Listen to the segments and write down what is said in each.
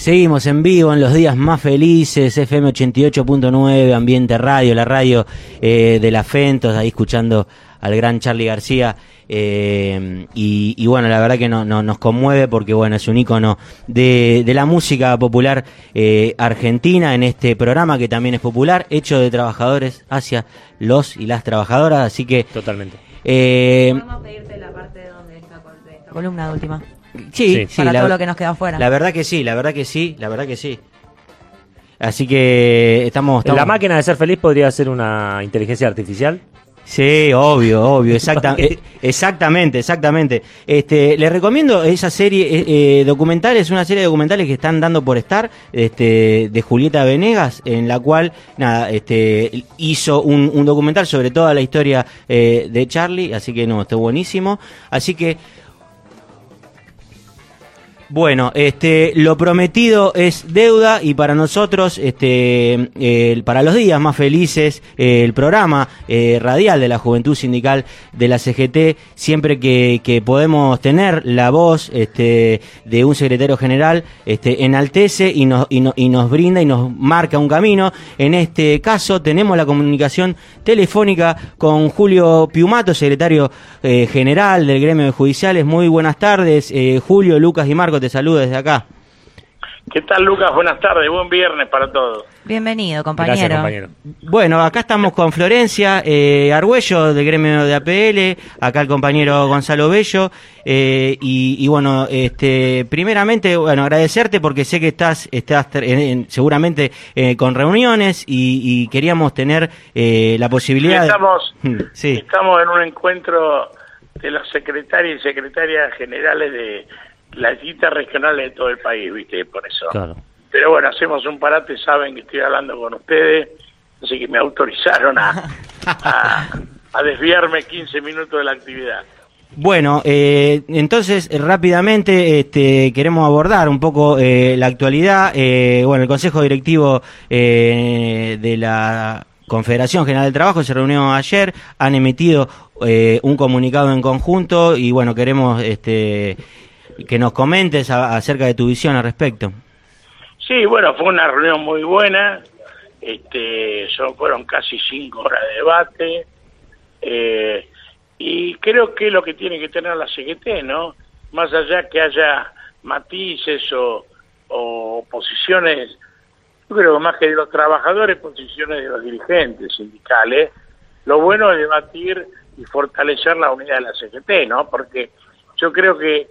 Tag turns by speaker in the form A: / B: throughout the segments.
A: Seguimos en vivo en los días más felices, FM 88.9, Ambiente Radio, la radio eh, de la Fentos, ahí escuchando al gran Charlie García. Eh, y, bueno, la verdad que no, nos conmueve porque bueno, es un ícono de, la música popular eh, argentina en este programa que también es popular, hecho de trabajadores hacia los y las trabajadoras, así que...
B: Totalmente.
C: Podemos pedirte la parte donde está esta columna última.
A: Sí, sí,
C: para todo lo que nos queda afuera.
A: La verdad que sí, la verdad que sí, la verdad que sí. Así que estamos,
B: ¿La máquina de ser feliz podría ser una inteligencia artificial?
A: Sí, obvio, obvio, exactamente, exactamente, exactamente. Este, les recomiendo esa serie eh, eh, documental, es una serie de documentales que están dando por estar, este, de Julieta Venegas, en la cual, nada, este, hizo un, documental sobre toda la historia eh, de Charlie, así que no, está buenísimo. Así que bueno, este, lo prometido es deuda y para nosotros, este, para los días más felices, el programa eh, radial de la Juventud Sindical de la CGT, siempre que, podemos tener la voz este, de un secretario general, este, enaltece y nos, y, y nos brinda y nos marca un camino. En este caso tenemos la comunicación telefónica con Julio Piumato, secretario eh, general del gremio de judiciales. Muy buenas tardes, eh, Julio, Lucas y Marco te saludo desde acá.
D: ¿Qué tal, Lucas? Buenas tardes, buen viernes para todos.
C: Bienvenido, compañero.
A: Bueno, acá estamos con Florencia eh, Argüello, del gremio de APL, acá el compañero Gonzalo Bello, eh, y, bueno, este, primeramente, bueno, agradecerte porque sé que estás, estás seguramente eh, con reuniones y, queríamos tener eh, la posibilidad.
D: Estamos, sí. estamos en un encuentro de los secretarios y secretarias generales de las distintas regionales de todo el país, ¿viste? Por eso. Pero bueno, hacemos un parate, saben que estoy hablando con ustedes, así que me autorizaron a, a, desviarme 15 minutos de la actividad.
A: Bueno, eh, entonces rápidamente este, queremos abordar un poco eh, la actualidad. Eh, bueno, el Consejo Directivo de la Confederación General del Trabajo se reunió ayer, han emitido un comunicado en conjunto y bueno, queremos este, que nos comentes acerca de tu visión al respecto.
D: Sí, bueno, fue una reunión muy buena, este, son, fueron casi cinco horas de debate, eh, y creo que lo que tiene que tener la CGT, ¿no? Más allá que haya matices o, o posiciones, yo creo que más que de los trabajadores, posiciones de los dirigentes sindicales, lo bueno es debatir y fortalecer la unidad de la CGT, ¿no? Porque yo creo que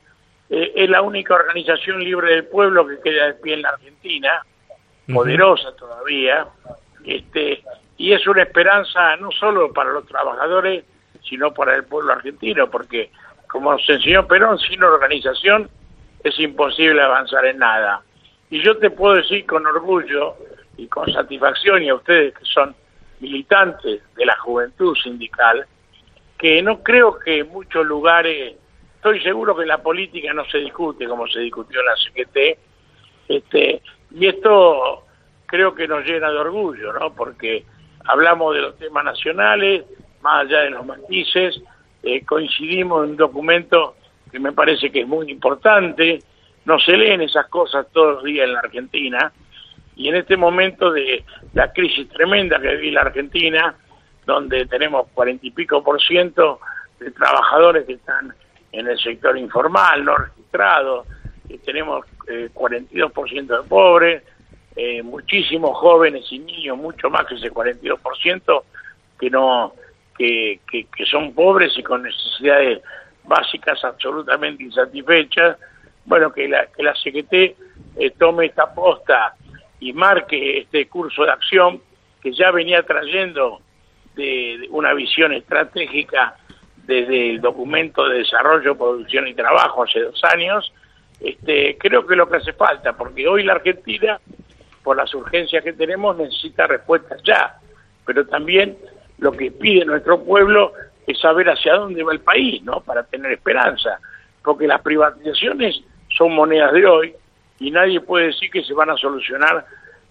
D: eh, es la única organización libre del pueblo que queda de pie en la Argentina, poderosa todavía, este, y es una esperanza no solo para los trabajadores, sino para el pueblo argentino, porque como nos enseñó Perón, sin organización es imposible avanzar en nada. Y yo te puedo decir con orgullo y con satisfacción, y a ustedes que son militantes de la juventud sindical, que no creo que en muchos lugares estoy seguro que la política no se discute como se discutió en la CGT, este, y esto creo que nos llena de orgullo, ¿no? Porque hablamos de los temas nacionales, más allá de los matices, eh, coincidimos en un documento que me parece que es muy importante, no se leen esas cosas todos los días en la Argentina, y en este momento de la crisis tremenda que vive la Argentina, donde tenemos cuarenta y pico por ciento de trabajadores que están en el sector informal, no registrado, tenemos eh, 42% de pobres, eh, muchísimos jóvenes y niños, mucho más que ese 42%, que no que, que, son pobres y con necesidades básicas absolutamente insatisfechas. Bueno, que la, que la CGT eh, tome esta posta y marque este curso de acción que ya venía trayendo de una visión estratégica desde el documento de desarrollo, producción y trabajo hace dos años, este, creo que lo que hace falta, porque hoy la Argentina, por las urgencias que tenemos, necesita respuestas ya, pero también lo que pide nuestro pueblo es saber hacia dónde va el país, ¿no? Para tener esperanza, porque las privatizaciones son monedas de hoy y nadie puede decir que se van a solucionar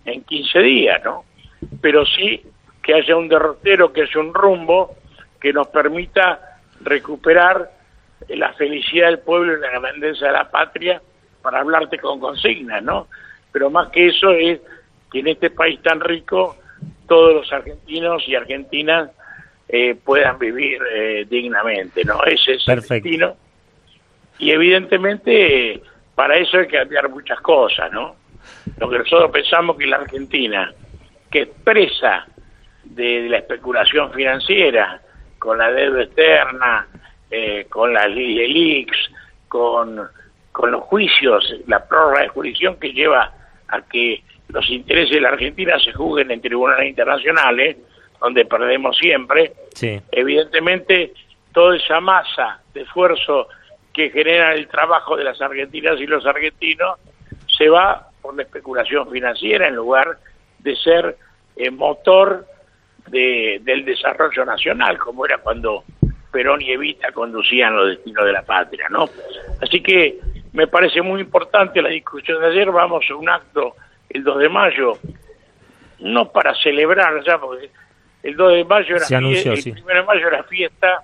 D: en 15 días, ¿no? Pero sí que haya un derrotero, que haya un rumbo que nos permita recuperar la felicidad del pueblo y la grandeza de la patria para hablarte con consignas, ¿no? pero más que eso es que en este país tan rico todos los argentinos y argentinas eh, puedan vivir eh, dignamente, ¿no? Ese es
B: Perfecto.
D: el destino. Y evidentemente para eso hay que cambiar muchas cosas, ¿no? Lo que nosotros pensamos que la Argentina, que es presa de, de la especulación financiera, con la deuda externa, eh, con las LIX, con, con los juicios, la prórroga de jurisdicción que lleva a que los intereses de la Argentina se juzguen en tribunales internacionales, donde perdemos siempre,
B: Sí.
D: evidentemente toda esa masa de esfuerzo que genera el trabajo de las argentinas y los argentinos se va por la especulación financiera en lugar de ser eh, motor de- del desarrollo nacional, como era cuando Perón y Evita conducían los destinos de la patria, ¿no? Así que me parece muy importante la discusión de ayer, vamos a un acto el 2 de mayo, no para celebrar ya, porque el 2 de mayo era
B: Se anunció,
D: fie-
B: sí.
D: el 1 de mayo era fiesta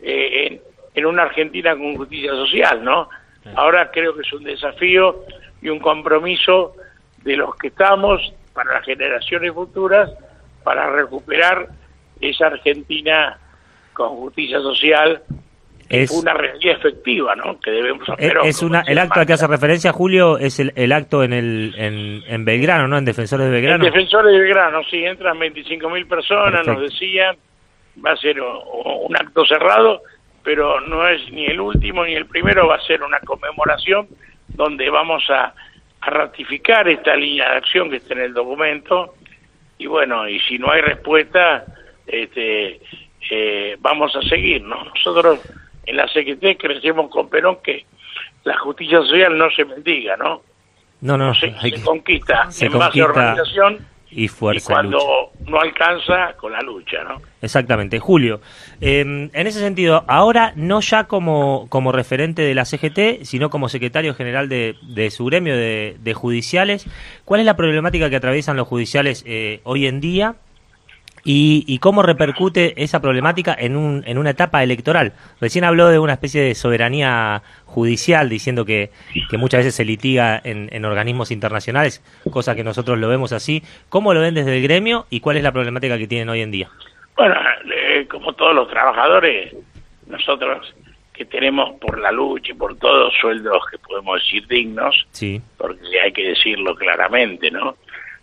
D: eh, en, en una Argentina con justicia social, ¿no? Ahora creo que es un desafío y un compromiso de los que estamos para las generaciones futuras para recuperar esa Argentina con justicia social
B: Es,
D: una realidad efectiva, ¿no? Que debemos
B: es,
D: hacer.
B: es una, el acto al que hace referencia Julio es el, el acto en, el, en, en Belgrano, ¿no? En Defensores de
D: El
B: Belgrano.
D: defensor de Belgrano, sí, entran 25 mil personas, nos decían, va a ser un acto cerrado, pero no es ni el último ni el primero, va a ser una conmemoración donde vamos a, a ratificar esta línea de acción que está en el documento y bueno, y si no hay respuesta, este, eh, vamos a seguir, ¿no? Nosotros en la CGT crecemos con Perón que la justicia social no se mendiga, ¿no?
B: No, no,
D: se,
B: hay
D: se
B: que-
D: conquista
B: se
D: en base a
B: conquista
D: organización
B: y
D: y
B: fuerza.
D: cuando
B: lucha.
D: No alcanza con la lucha, ¿no?
B: Exactamente. Julio, eh, en ese sentido, ahora no ya como, como referente de la CGT, sino como secretario general de, de su gremio de, de judiciales, ¿cuál es la problemática que atraviesan los judiciales eh, hoy en día? Y, y cómo repercute esa problemática en, un, en una etapa electoral. Recién habló de una especie de soberanía judicial, diciendo que, que muchas veces se litiga en, en organismos internacionales, cosa que nosotros lo vemos así. ¿Cómo lo ven desde el gremio y cuál es la problemática que tienen hoy en día?
D: Bueno, eh, como todos los trabajadores, nosotros que tenemos por la lucha y por todos sueldos que podemos decir dignos,
B: Sí.
D: porque hay que decirlo claramente, ¿no?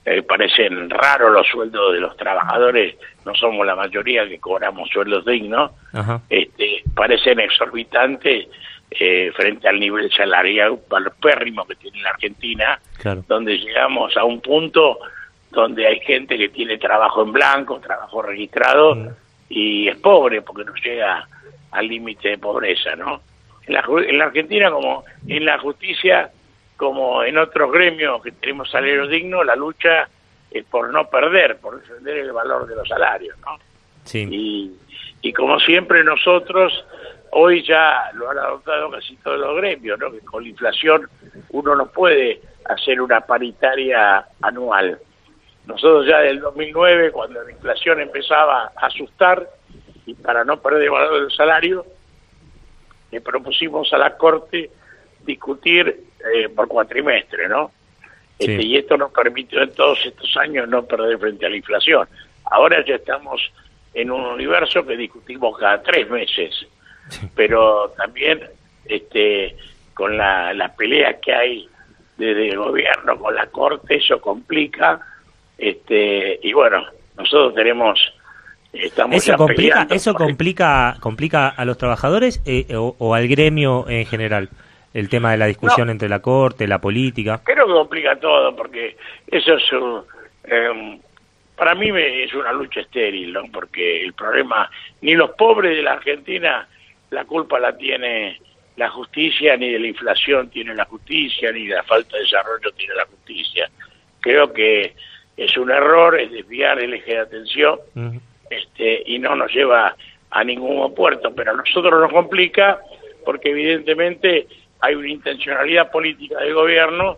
D: Eh, parecen raros los sueldos de los trabajadores, no somos la mayoría que cobramos sueldos dignos,
B: Ajá.
D: este, parecen exorbitantes eh, frente al nivel salarial pérrimo que tiene la Argentina,
B: Claro.
D: donde llegamos a un punto donde hay gente que tiene trabajo en blanco, trabajo registrado
B: Mm.
D: y es pobre porque no llega al límite de pobreza, ¿no? En la, en la Argentina como en la justicia como en otros gremios que tenemos salarios dignos, la lucha es por no perder, por defender el valor de los salarios, ¿no?
B: Sí.
D: Y, y como siempre nosotros, hoy ya lo han adoptado casi todos los gremios, ¿no? que con la inflación uno no puede hacer una paritaria anual. Nosotros ya del 2009, cuando la inflación empezaba a asustar, y para no perder el valor del salario, le propusimos a la Corte discutir eh, por cuatrimestre, ¿no?
B: Sí.
D: Este, y esto nos permitió en todos estos años no perder frente a la inflación. Ahora ya estamos en un universo que discutimos cada tres meses, pero también este, con la, la pelea que hay desde el gobierno con la corte, eso complica, este, y bueno, nosotros tenemos, estamos
B: Eso complica,
D: peleando
B: eso complica, complica a los trabajadores eh, o, o al gremio en general. El tema de la discusión
D: No.
B: entre la corte, la política.
D: Creo que complica todo, porque eso es un, em, para mí me- es una lucha estéril, ¿no? Porque el problema, ni los pobres de la Argentina, la culpa la tiene la justicia, ni de la inflación tiene la justicia, ni de la falta de desarrollo tiene la justicia. Creo que es un error, es desviar el eje de atención este, y no nos lleva a ningún puerto, pero a nosotros nos complica porque evidentemente hay una intencionalidad política del gobierno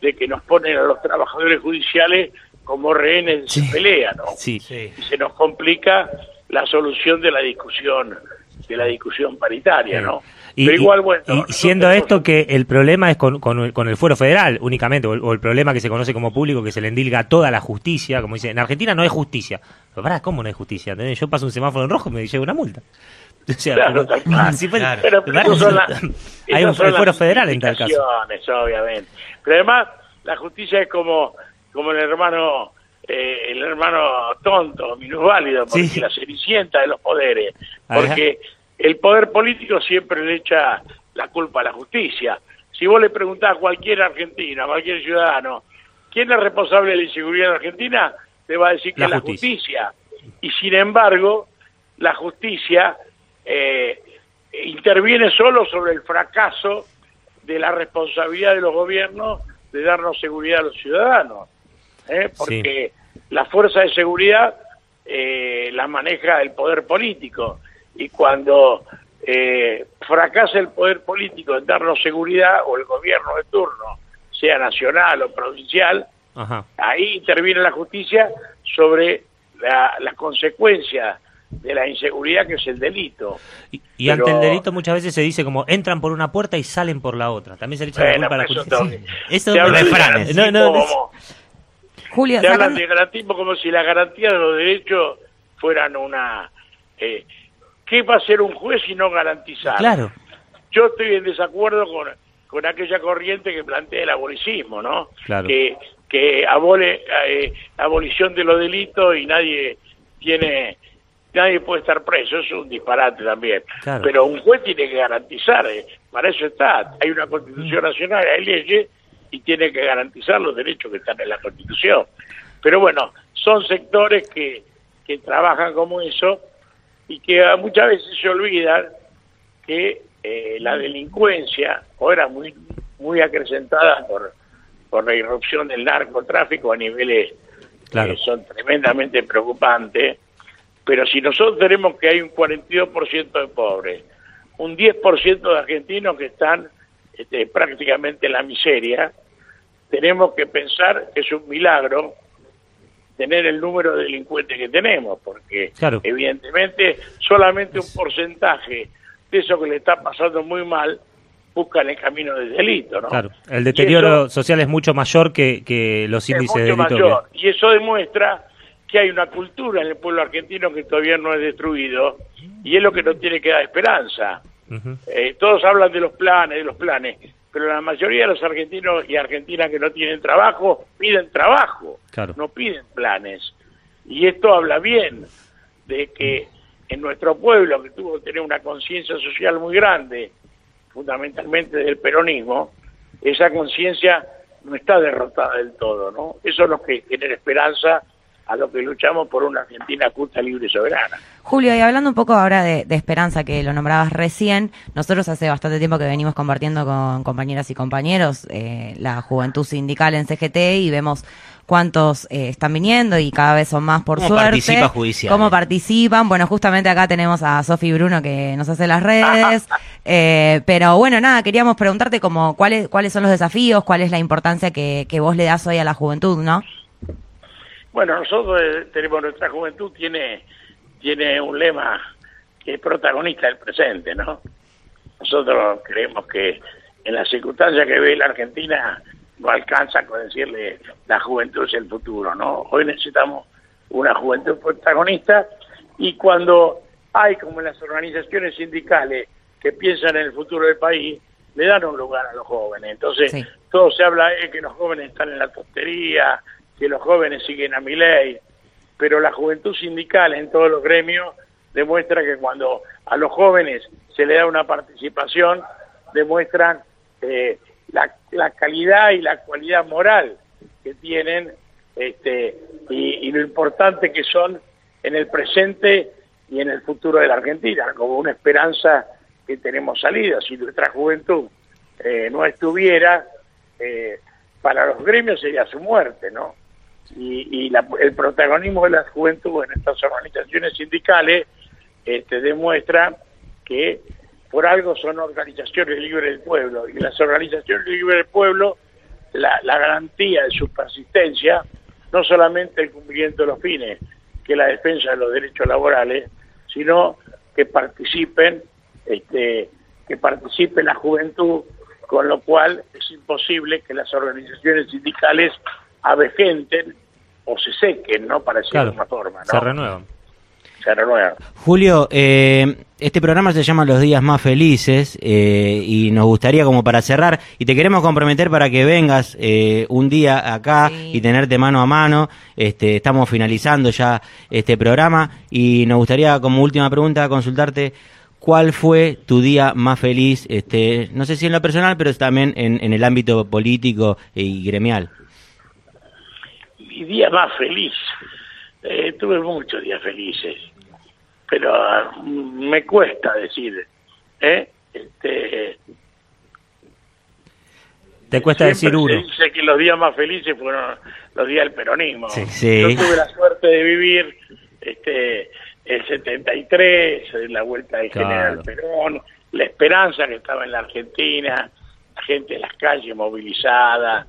D: de que nos ponen a los trabajadores judiciales como rehenes de
B: Sí.
D: su pelea, ¿no?
B: Sí.
D: Y se nos complica la solución de la discusión de la discusión paritaria, ¿no?
B: Y,
D: Pero igual, bueno,
B: y siendo
D: nosotros-
B: esto que el problema es con, con, el- con el fuero federal únicamente, o el, o el problema que se conoce como público, que se le endilga a toda la justicia, como dice, en Argentina no hay justicia. Pero pará, ¿cómo no hay justicia? ¿Entendés? Yo paso un semáforo en rojo y me llevo una multa. O sea,
D: Claro, Pero, son la-
B: hay un fuero federal en tal caso.
D: obviamente. Pero además, la justicia es como, como el hermano eh, el hermano tonto, minusválido, porque
B: Sí.
D: la cenicienta de los poderes.
B: Ajá.
D: Porque el poder político siempre le echa la culpa a la justicia. Si vos le preguntás a cualquier argentino, a cualquier ciudadano, ¿quién es responsable de la inseguridad en Argentina? Te va a decir que
B: La
D: es la
B: justicia.
D: Y sin embargo, la justicia eh, interviene solo sobre el fracaso de la responsabilidad de los gobiernos de darnos seguridad a los ciudadanos. ¿eh? Porque la fuerza de seguridad eh, la maneja el poder político. Y cuando eh, fracasa el poder político en darnos seguridad, o el gobierno de turno, sea nacional o provincial,
B: Ajá.
D: ahí interviene la justicia sobre la, la consecuencia de la inseguridad que es el delito.
B: Y, y
D: Pero-
B: ante el delito muchas veces se dice como entran por una puerta y salen por la otra. También se le echa la
D: Bueno,
B: culpa a la
D: eso
B: justicia.
D: todo-
B: Eso
D: te hablan
B: No, no,
D: como-
E: Julio,
D: te hablan de garantismo como si la garantía de los derechos fueran una... Eh, ¿Qué va a ser un juez si no garantizar?
B: Claro.
D: Yo estoy en desacuerdo con, con aquella corriente que plantea el abolicismo, ¿no?
B: Claro.
D: Que, que abole eh, abolición de los delitos y nadie tiene nadie puede estar preso, eso es un disparate también.
B: Claro.
D: Pero un juez tiene que garantizar, eh, para eso está, hay una
B: Mm.
D: constitución nacional, hay leyes y tiene que garantizar los derechos que están en la constitución. Pero bueno, son sectores que, que trabajan como eso y que ah, muchas veces se olvidan que eh, la delincuencia ahora muy muy acrecentada por por la irrupción del narcotráfico a niveles
B: Claro.
D: que son tremendamente preocupantes pero si nosotros tenemos que hay un 42% de pobres un 10% de argentinos que están este, prácticamente en la miseria tenemos que pensar que es un milagro tener el número de delincuentes que tenemos, porque
B: Claro.
D: evidentemente solamente un porcentaje de eso que le está pasando muy mal buscan el camino del delito, ¿no?
B: Claro. El deterioro
D: eso
B: social es mucho mayor que, que los
D: es
B: índices de delito.
D: mayor. Y eso demuestra que hay una cultura en el pueblo argentino que todavía no es destruido y es lo que nos tiene que dar esperanza. Eh, todos hablan de los planes, de los planes, pero la mayoría de los argentinos y argentinas que no tienen trabajo piden trabajo,
B: Claro.
D: no piden planes. Y esto habla bien de que en nuestro pueblo, que tuvo que tener una conciencia social muy grande, fundamentalmente del peronismo, esa conciencia no está derrotada del todo, ¿no? Eso es lo que genera esperanza a lo que luchamos por una Argentina justa, libre y soberana.
E: Julio, y hablando un poco ahora de, de esperanza, que lo nombrabas recién, nosotros hace bastante tiempo que venimos compartiendo con compañeras y compañeros eh, la juventud sindical en CGT y vemos cuántos eh, están viniendo y cada vez son más por
A: ¿Cómo
E: suerte.
A: participa judicial?
E: ¿Cómo participan? Bueno, justamente acá tenemos a Sofi Bruno que nos hace las redes. eh, pero bueno, nada, queríamos preguntarte como cuáles cuáles son los desafíos, cuál es la importancia que, que vos le das hoy a la juventud, ¿no?
D: Bueno, nosotros eh, tenemos nuestra juventud tiene tiene un lema que es protagonista del presente, ¿no? Nosotros creemos que en las circunstancias que ve la Argentina no alcanza con decirle la juventud es el futuro, ¿no? Hoy necesitamos una juventud protagonista y cuando hay como en las organizaciones sindicales que piensan en el futuro del país, le dan un lugar a los jóvenes. Entonces,
E: Sí.
D: todo se habla de que los jóvenes están en la tontería, que los jóvenes siguen a mi ley, pero la juventud sindical en todos los gremios demuestra que cuando a los jóvenes se le da una participación, demuestran eh, la, la calidad y la cualidad moral que tienen este, y, lo importante que son en el presente y en el futuro de la Argentina, como una esperanza que tenemos salida. Si nuestra juventud eh, no estuviera, eh, para los gremios sería su muerte, ¿no? Y, y la- el protagonismo de la juventud en estas organizaciones sindicales este, demuestra que por algo son organizaciones libres del pueblo y las organizaciones libres del pueblo la, la garantía de su persistencia no solamente el cumplimiento de los fines que es la defensa de los derechos laborales sino que participen este, que participe la juventud, con lo cual es imposible que las organizaciones sindicales avejenten o se sequen, ¿no? Para decirlo
B: Claro,
D: de una forma, ¿no?
B: se renuevan.
D: Se renuevan.
A: Julio, eh, este programa se llama Los Días Más Felices eh, y nos gustaría como para cerrar y te queremos comprometer para que vengas eh, un día acá
E: Sí.
A: y tenerte mano a mano. Este, estamos finalizando ya este programa y nos gustaría como última pregunta consultarte cuál fue tu día más feliz, este, no sé si en lo personal, pero también en, en el ámbito político y gremial.
D: Mi día más feliz. Eh, tuve muchos días felices, pero ah, me cuesta decir, ¿eh? Este,
B: Te cuesta decir uno.
D: Se dice que los días más felices fueron los días del peronismo.
A: Sí. Sí.
D: Yo tuve la suerte de vivir este el 73, la vuelta del
B: Claro.
D: general Perón, la esperanza que estaba en la Argentina, la gente en las calles movilizada,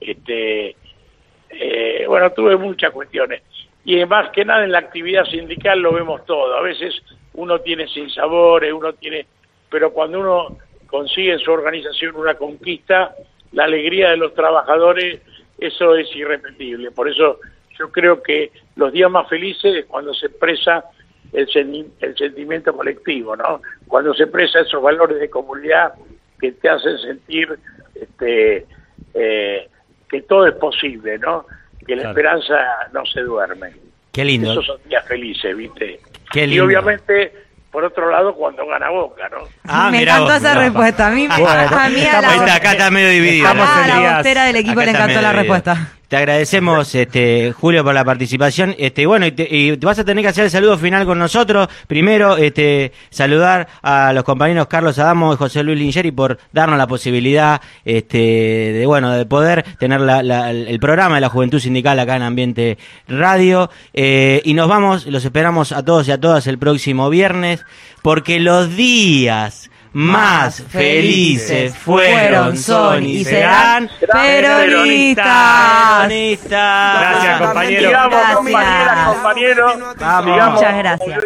D: este eh, bueno, tuve muchas cuestiones. Y más que nada en la actividad sindical lo vemos todo. A veces uno tiene sinsabores, uno tiene... Pero cuando uno consigue en su organización una conquista, la alegría de los trabajadores, eso es irrepetible. Por eso yo creo que los días más felices es cuando se expresa el, el sentimiento colectivo, ¿no? Cuando se expresa esos valores de comunidad que te hacen sentir este, eh, que todo es posible, ¿no? Que la
B: Claro.
D: esperanza no se duerme.
A: Qué lindo.
D: Esos son días felices, ¿viste?
A: Qué
D: Y
A: lindo.
D: obviamente, por otro lado, cuando gana Boca, ¿no?
A: Ah,
E: me encantó
A: vos,
E: esa
A: mirá.
E: respuesta. A mí,
B: Bueno,
E: a mí a la,
A: está, acá está medio dividido.
B: Estamos en
E: la del equipo
A: Acá
E: le encantó la respuesta.
A: Te agradecemos, este, Julio, por la participación. Este, bueno, y te, y vas a tener que hacer el saludo final con nosotros. Primero, este, saludar a los compañeros Carlos Adamo y José Luis Lingeri por darnos la posibilidad, este, de bueno, de poder tener la- la- el programa de la Juventud Sindical acá en Ambiente Radio. Eh, y nos vamos, los esperamos a todos y a todas el próximo viernes, porque los días más felices fueron, son y serán
E: peronistas.
A: peronistas.
B: Gracias, compañero.
E: Gracias.
D: compañeras, compañeros.
A: Vamos.
D: sigamos
E: Muchas gracias.